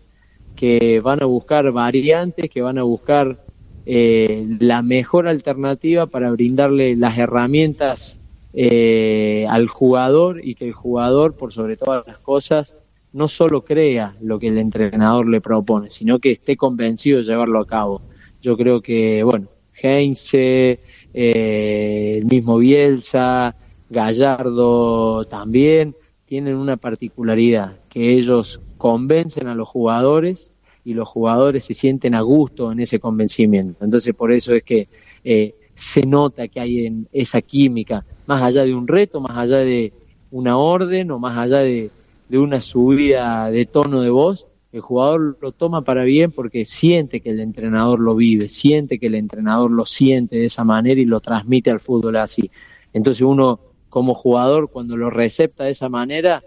que van a buscar variantes, que van a buscar eh, la mejor alternativa para brindarle las herramientas eh, al jugador y que el jugador, por sobre todas las cosas, no solo crea lo que el entrenador le propone, sino que esté convencido de llevarlo a cabo. Yo creo que, bueno, Heinze, eh, el mismo Bielsa, Gallardo también, tienen una particularidad, que ellos convencen a los jugadores y los jugadores se sienten a gusto en ese convencimiento. Entonces por eso es que eh, se nota que hay en esa química, más allá de un reto, más allá de una orden o más allá de, de una subida de tono de voz, el jugador lo toma para bien porque siente que el entrenador lo vive, siente que el entrenador lo siente de esa manera y lo transmite al fútbol así. Entonces uno como jugador cuando lo recepta de esa manera,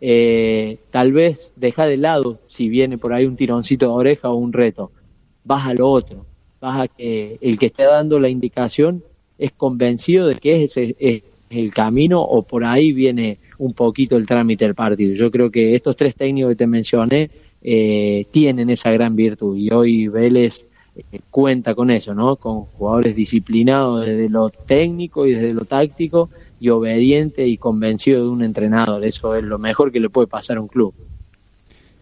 eh, tal vez deja de lado si viene por ahí un tironcito de oreja o un reto, vas a lo otro, vas a que el que esté dando la indicación es convencido de que ese es el camino o por ahí viene un poquito el trámite del partido. Yo creo que estos tres técnicos que te mencioné eh, tienen esa gran virtud y hoy Vélez eh, cuenta con eso, ¿no? Con jugadores disciplinados desde lo técnico y desde lo táctico y obediente y convencido de un entrenador. Eso es lo mejor que le puede pasar a un club.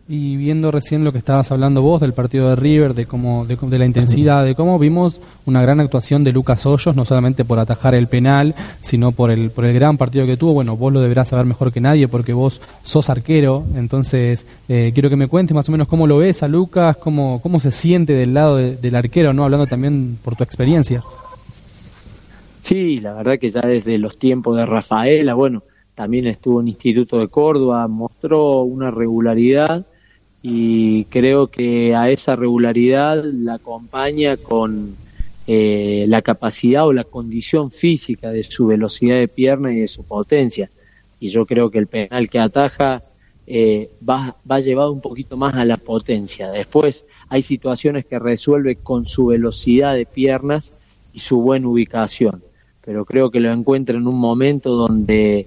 Y viendo recién lo que estabas hablando vos del partido de River, de cómo, de, la intensidad, de cómo vimos una gran actuación de Lucas Hoyos, no solamente por atajar el penal, sino por el, por el gran partido que tuvo. Bueno, vos lo deberás saber mejor que nadie porque vos sos arquero, entonces eh, quiero que me cuentes más o menos cómo lo ves a Lucas, cómo, cómo se siente del lado del arquero, no hablando también por tu experiencia.
Sí, la verdad que ya desde los tiempos de Rafaela, bueno, también estuvo en Instituto de Córdoba, mostró una regularidad y creo que a esa regularidad la acompaña con eh, la capacidad o la condición física de su velocidad de pierna y de su potencia. Y yo creo que el penal que ataja eh, va, va llevado un poquito más a la potencia. Después hay situaciones que resuelve con su velocidad de piernas y su buena ubicación. Pero creo que lo encuentra en un momento donde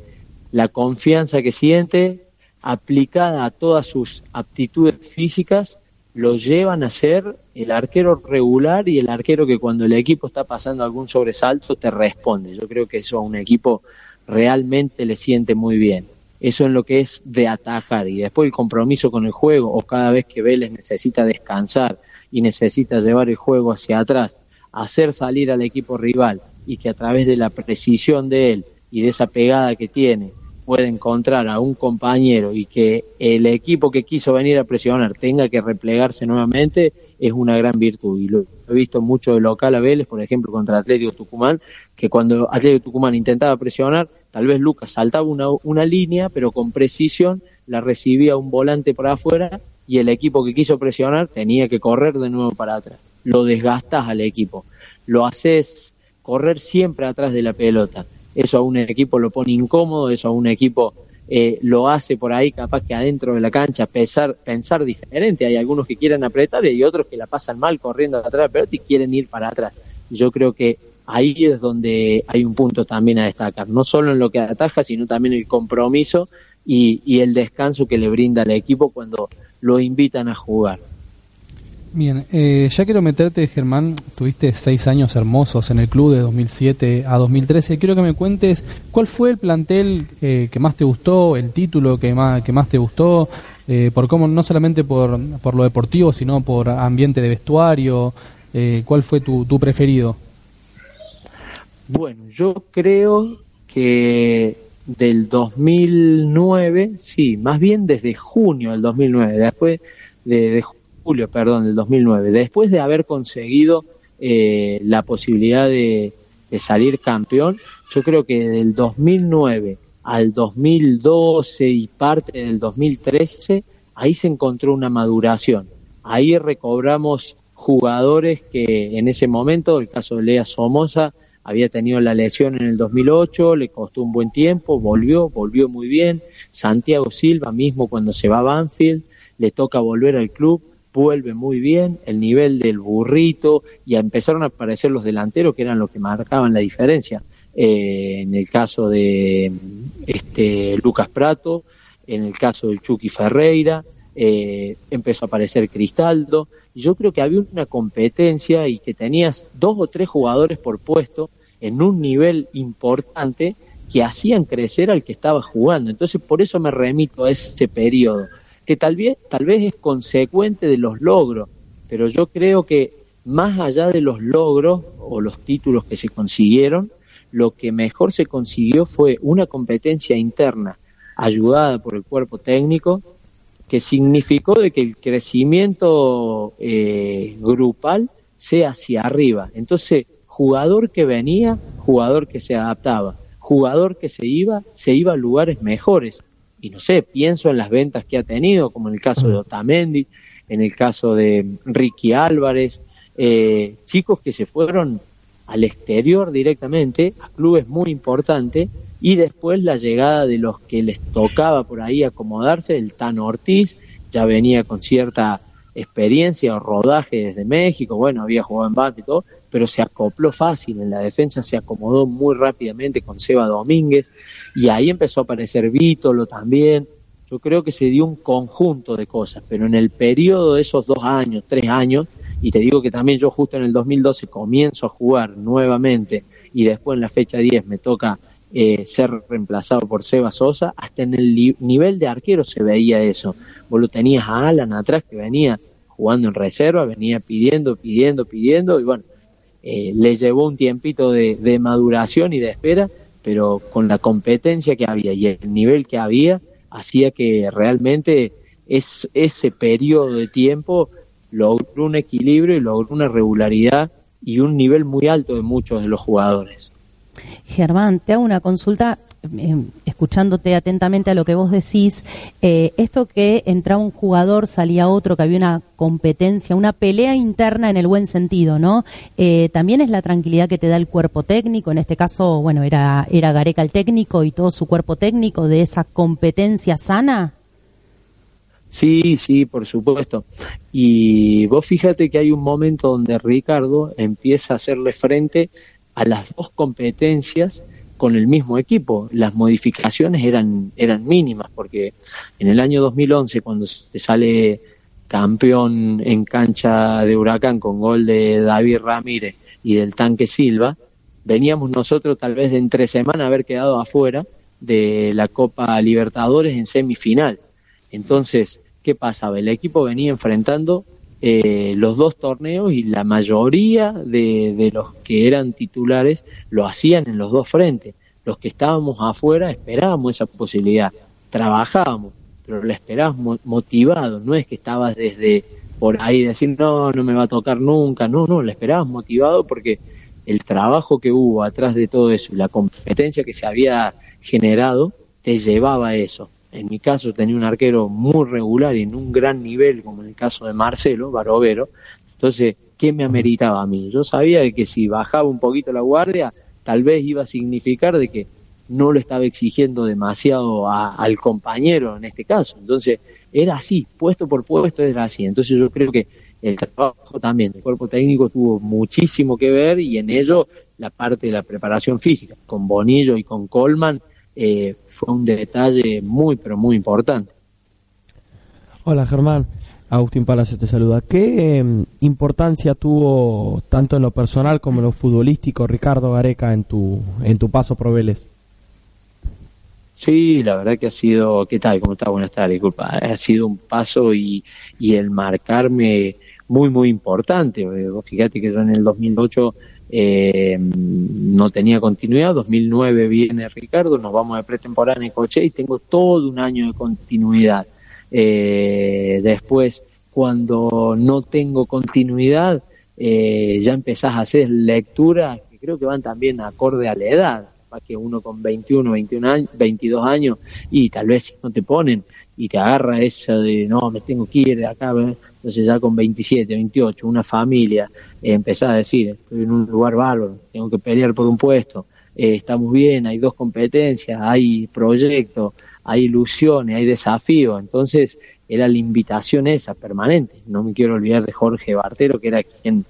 la confianza que siente aplicada a todas sus aptitudes físicas, lo llevan a ser el arquero regular y el arquero que cuando el equipo está pasando algún sobresalto te responde. Yo creo que eso a un equipo realmente le siente muy bien. Eso en lo que es de atajar y después el compromiso con el juego o cada vez que Vélez necesita descansar y necesita llevar el juego hacia atrás, hacer salir al equipo rival y que a través de la precisión de él y de esa pegada que tiene puede encontrar a un compañero y que el equipo que quiso venir a presionar tenga que replegarse nuevamente, es una gran virtud. Y lo he visto mucho de local a Vélez, por ejemplo, contra Atlético Tucumán, que cuando Atlético Tucumán intentaba presionar, tal vez Lucas saltaba una, una línea, pero con precisión la recibía un volante por afuera y el equipo que quiso presionar tenía que correr de nuevo para atrás. Lo desgastas al equipo, lo haces correr siempre atrás de la pelota eso a un equipo lo pone incómodo, eso a un equipo eh, lo hace por ahí capaz que adentro de la cancha pensar, pensar diferente. Hay algunos que quieren apretar y hay otros que la pasan mal corriendo atrás de la pelota y quieren ir para atrás. Yo creo que ahí es donde hay un punto también a destacar, no solo en lo que ataja, sino también el compromiso y, y el descanso que le brinda al equipo cuando lo invitan a jugar.
Bien, eh, ya quiero meterte, Germán, tuviste seis años hermosos en el club de 2007 a 2013. Quiero que me cuentes cuál fue el plantel eh, que más te gustó, el título que más, que más te gustó, eh, por cómo, no solamente por, por lo deportivo, sino por ambiente de vestuario. ¿Cuál fue tu, tu preferido?
Bueno, yo creo que del 2009, sí, más bien desde junio del 2009, después de, de julio, perdón, del 2009, después de haber conseguido eh, la posibilidad de, salir campeón, yo creo que del 2009 al 2012 y parte del 2013, ahí se encontró una maduración. Ahí recobramos jugadores que en ese momento, el caso de Lea Somoza, había tenido la lesión en el 2008, le costó un buen tiempo, volvió, volvió muy bien. Santiago Silva mismo cuando se va a Banfield, le toca volver al club vuelve muy bien, el nivel del burrito y empezaron a aparecer los delanteros que eran los que marcaban la diferencia. Eh, en el caso de este Lucas Prato, en el caso del Chucky Ferreira, eh, empezó a aparecer Cristaldo. Y yo creo que había una competencia y que tenías dos o tres jugadores por puesto en un nivel importante que hacían crecer al que estaba jugando. Entonces, por eso me remito a ese periodo que tal vez, tal vez es consecuente de los logros, pero yo creo que más allá de los logros o los títulos que se consiguieron, lo que mejor se consiguió fue una competencia interna ayudada por el cuerpo técnico que significó de que el crecimiento eh, grupal sea hacia arriba. Entonces, jugador que venía, jugador que se adaptaba, jugador que se iba, se iba a lugares mejores y no sé, pienso en las ventas que ha tenido, como en el caso de Otamendi, en el caso de Ricky Álvarez, eh, chicos que se fueron al exterior directamente, a clubes muy importantes, y después la llegada de los que les tocaba por ahí acomodarse, el Tan Ortiz, ya venía con cierta experiencia o rodaje desde México, bueno, había jugado en Banfield y todo, pero se acopló fácil, en la defensa se acomodó muy rápidamente con Seba Domínguez y ahí empezó a aparecer Vítolo también. Yo creo que se dio un conjunto de cosas, pero en el periodo de esos dos años, tres años, y te digo que también yo justo en el 2012 comienzo a jugar nuevamente y después en la fecha 10 me toca eh, ser reemplazado por Seba Sosa, hasta en el nivel de arquero se veía eso. Vos lo tenías a Alan atrás que venía jugando en reserva, venía pidiendo, pidiendo, pidiendo, y bueno, eh, le llevó un tiempito de, maduración y de espera, pero con la competencia que había y el nivel que había, hacía que realmente es, ese periodo de tiempo logró un equilibrio y logró una regularidad y un nivel muy alto de muchos de los jugadores.
Germán, te hago una consulta eh, escuchándote atentamente a lo que vos decís, eh, esto que entraba un jugador, salía otro, que había una competencia, una pelea interna en el buen sentido, ¿no? Eh, también es la tranquilidad que te da el cuerpo técnico, en este caso, bueno, era, era Gareca el técnico y todo su cuerpo técnico de esa competencia sana.
Sí, sí, por supuesto. Y vos fíjate que hay un momento donde Ricardo empieza a hacerle frente a las dos competencias con el mismo equipo. Las modificaciones eran, eran mínimas, porque en el año 2011, cuando se sale campeón en cancha de Huracán con gol de David Ramírez y del tanque Silva, veníamos nosotros tal vez de entre semana haber quedado afuera de la Copa Libertadores en semifinal. Entonces, ¿qué pasaba? El equipo venía enfrentando eh, los dos torneos y la mayoría de, los que eran titulares lo hacían en los dos frentes. Los que estábamos afuera esperábamos esa posibilidad, trabajábamos, pero la esperábamos motivado, no es que estabas desde por ahí decir no, no me va a tocar nunca, no, no, la esperabas motivado porque el trabajo que hubo atrás de todo eso y la competencia que se había generado te llevaba a eso en mi caso tenía un arquero muy regular y en un gran nivel, como en el caso de Marcelo Barovero, entonces, ¿qué me ameritaba a mí? Yo sabía que si bajaba un poquito la guardia, tal vez iba a significar de que no lo estaba exigiendo demasiado al compañero en este caso. Entonces, era así, puesto por puesto era así. Entonces yo creo que el trabajo también del cuerpo técnico tuvo muchísimo que ver y en ello la parte de la preparación física, con Bonillo y con Colman, eh, fue un detalle muy, pero muy importante.
Hola Germán, Agustín Palacio te saluda. ¿Qué em, importancia tuvo tanto en lo personal como en lo futbolístico Ricardo Gareca en tu, en tu paso por Vélez?
Sí, la verdad que ha sido, ¿qué tal? ¿Cómo está? Buenas tardes, disculpa. Ha sido un paso y, y el marcarme muy, muy importante. Fíjate que yo en el 2008 eh, no tenía continuidad. 2009 viene Ricardo, nos vamos de pretemporada en Coche y tengo todo un año de continuidad. Eh, después, cuando no tengo continuidad, eh, ya empezás a hacer lecturas que creo que van también acorde a la edad. Que uno con 21, 21 años, 22 años y tal vez si no te ponen y te agarra esa de no, me tengo que ir de acá, entonces ya con 27, 28, una familia, eh, empezás a decir, estoy en un lugar bárbaro, tengo que pelear por un puesto, eh, estamos bien, hay dos competencias, hay proyectos, hay ilusiones, hay desafíos, entonces era la invitación esa permanente, no me quiero olvidar de Jorge Bartero, que era quien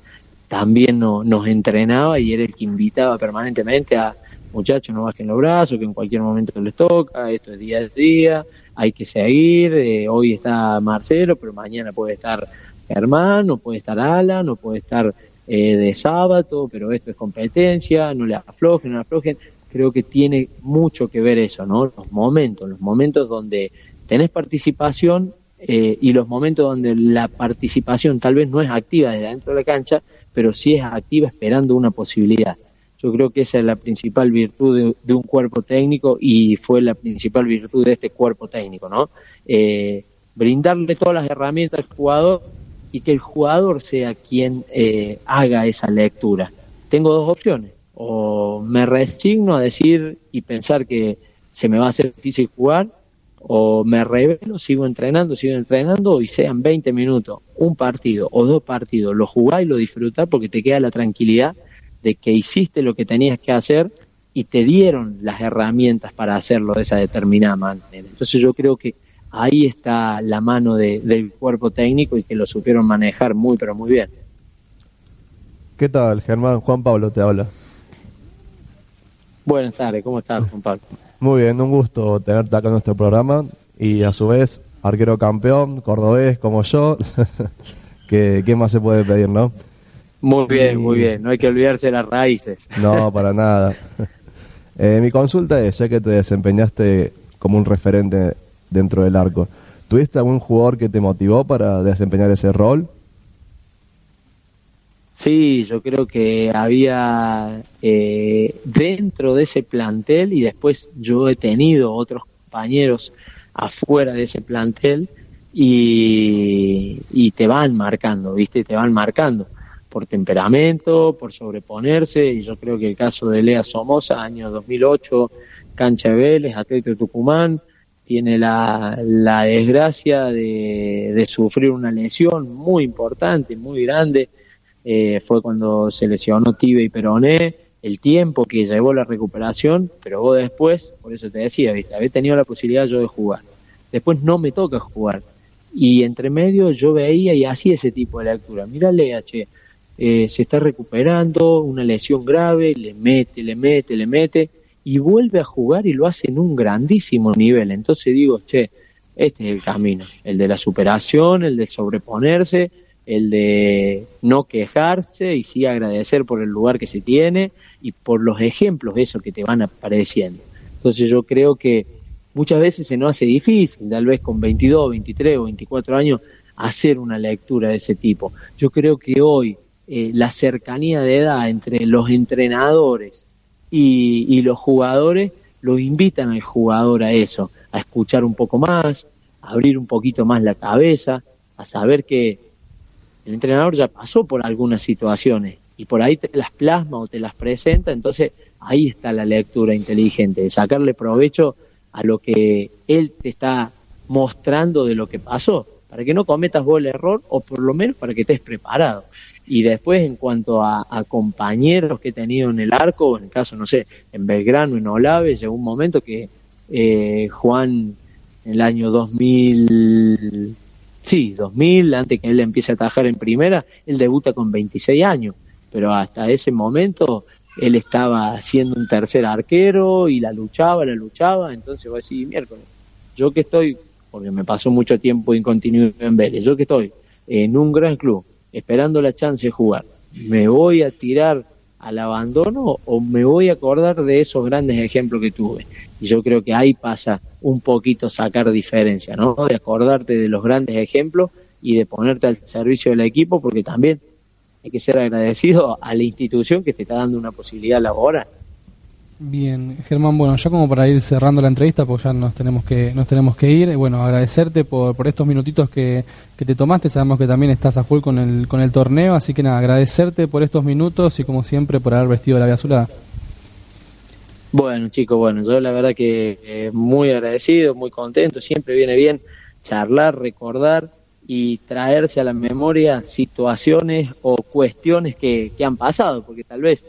también nos entrenaba y era el que invitaba permanentemente a muchachos no bajen los brazos, que en cualquier momento les toca, esto es día a día, hay que seguir, eh, hoy está Marcelo, pero mañana puede estar Germán, no puede estar Alan, no puede estar eh, de sábado, pero esto es competencia, no le aflojen, no le aflojen. Creo que tiene mucho que ver eso, ¿no? Los momentos, los momentos donde tenés participación eh, y los momentos donde la participación tal vez no es activa desde dentro de la cancha, pero sí es activa esperando una posibilidad. Yo creo que esa es la principal virtud de, un cuerpo técnico y fue la principal virtud de este cuerpo técnico, ¿no? Eh, brindarle todas las herramientas al jugador y que el jugador sea quien eh, haga esa lectura. Tengo dos opciones, o me resigno a decir y pensar que se me va a hacer difícil jugar, o me revelo, sigo entrenando, sigo entrenando, y sean 20 minutos, un partido o dos partidos, lo jugás y lo disfrutás porque te queda la tranquilidad de que hiciste lo que tenías que hacer y te dieron las herramientas para hacerlo de esa determinada manera. Entonces yo creo que ahí está la mano del cuerpo técnico y que lo supieron manejar muy, pero muy bien.
¿Qué tal, Germán? Juan Pablo te habla.
Buenas tardes, ¿cómo estás, Juan Pablo?
Muy bien, un gusto tenerte acá en nuestro programa y a su vez, arquero campeón, cordobés como yo. ¿Qué, ¿Qué más se puede pedir, no?
Muy bien, muy bien. No hay que olvidarse de las raíces.
No, para nada. Eh, mi consulta es, ya que te desempeñaste como un referente dentro del arco, ¿tuviste algún jugador que te motivó para desempeñar ese rol?
Sí, yo creo que había eh, dentro de ese plantel y después yo he tenido otros compañeros afuera de ese plantel y, y te van marcando, ¿viste? Te van marcando por temperamento, por sobreponerse, y yo creo que el caso de Lea Somoza, año 2008, cancha de Vélez, Atlético de Tucumán, tiene la, la desgracia de, de, sufrir una lesión muy importante, muy grande. Eh, fue cuando se lesionó Tibe y Peroné, el tiempo que llevó la recuperación, pero vos después, por eso te decía, ¿viste? había tenido la posibilidad yo de jugar. Después no me toca jugar. Y entre medio yo veía y hacía ese tipo de lectura. Mírale, H, eh, se está recuperando, una lesión grave, le mete, le mete, le mete, y vuelve a jugar y lo hace en un grandísimo nivel. Entonces digo, che, este es el camino, el de la superación, el de sobreponerse, el de no quejarse y sí agradecer por el lugar que se tiene y por los ejemplos esos que te van apareciendo. Entonces yo creo que muchas veces se nos hace difícil, tal vez con 22, 23 o 24 años, hacer una lectura de ese tipo. Yo creo que hoy eh, la cercanía de edad entre los entrenadores y, los jugadores lo invitan al jugador a eso, a escuchar un poco más, a abrir un poquito más la cabeza, a saber que el entrenador ya pasó por algunas situaciones y por ahí te las plasma o te las presenta, entonces ahí está la lectura inteligente, de sacarle provecho a lo que él te está mostrando de lo que pasó, para que no cometas vos el error o por lo menos para que estés preparado. Y después, en cuanto a, compañeros que he tenido en el arco, en el caso, no sé, en Belgrano, en Olave, llegó un momento que eh, Juan, en el año 2000, sí, 2000, antes que él empiece a trabajar en primera, él debuta con 26 años, pero hasta ese momento él estaba haciendo un tercer arquero y la luchaba, la luchaba, entonces voy a miércoles, yo que estoy, porque me pasó mucho tiempo de incontinuidad en Vélez, yo que estoy en un gran club, esperando la chance de jugar, ¿me voy a tirar al abandono o me voy a acordar de esos grandes ejemplos que tuve? Y yo creo que ahí pasa un poquito sacar diferencia, ¿no? De acordarte de los grandes ejemplos y de ponerte al servicio del equipo, porque también hay que ser agradecido a la institución que te está dando una posibilidad laboral.
Bien, Germán, bueno, ya como para ir cerrando la entrevista, pues ya nos tenemos que nos tenemos que ir. Bueno, agradecerte por, por estos minutitos que, que te tomaste. Sabemos que también estás a full con el, con el torneo, así que nada, agradecerte por estos minutos y como siempre por haber vestido la vía azulada.
Bueno, chicos, bueno, yo la verdad que eh, muy agradecido, muy contento. Siempre viene bien charlar, recordar y traerse a la memoria situaciones o cuestiones que, que han pasado, porque tal vez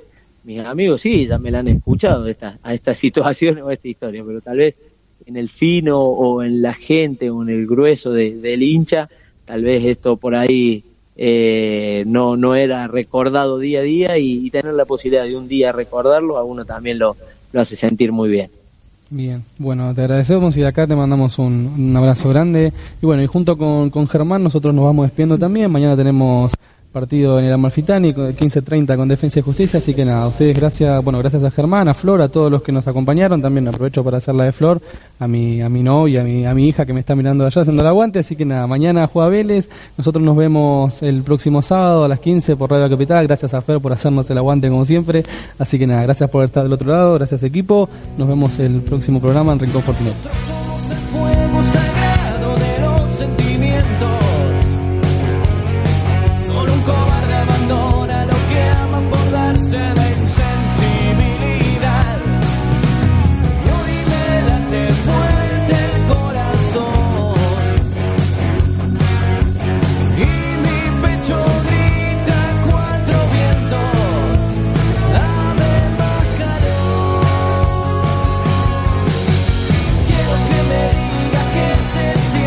mis amigos sí, ya me la han escuchado esta, a esta situación o a esta historia, pero tal vez en el fino o en la gente o en el grueso del hincha, tal vez esto por ahí eh, no, no era recordado día a día y, tener la posibilidad de un día recordarlo a uno también lo, lo hace sentir muy bien.
Bien, bueno, te agradecemos y de acá te mandamos un, un abrazo grande. Y bueno, y junto con, con Germán nosotros nos vamos despidiendo también. Mañana tenemos partido en el Amalfitani, 15.30 con Defensa y Justicia, así que nada, ustedes gracias, bueno, gracias a Germán, a Flor, a todos los que nos acompañaron, también aprovecho para hacer la de Flor, a mi, a mi novia, a mi, a mi hija que me está mirando allá haciendo el aguante, así que nada, mañana juega Vélez, nosotros nos vemos el próximo sábado a las 15 por Radio Capital, gracias a Fer por hacernos el aguante como siempre, así que nada, gracias por estar del otro lado, gracias equipo, nos vemos el próximo programa en Rincón Fortunato.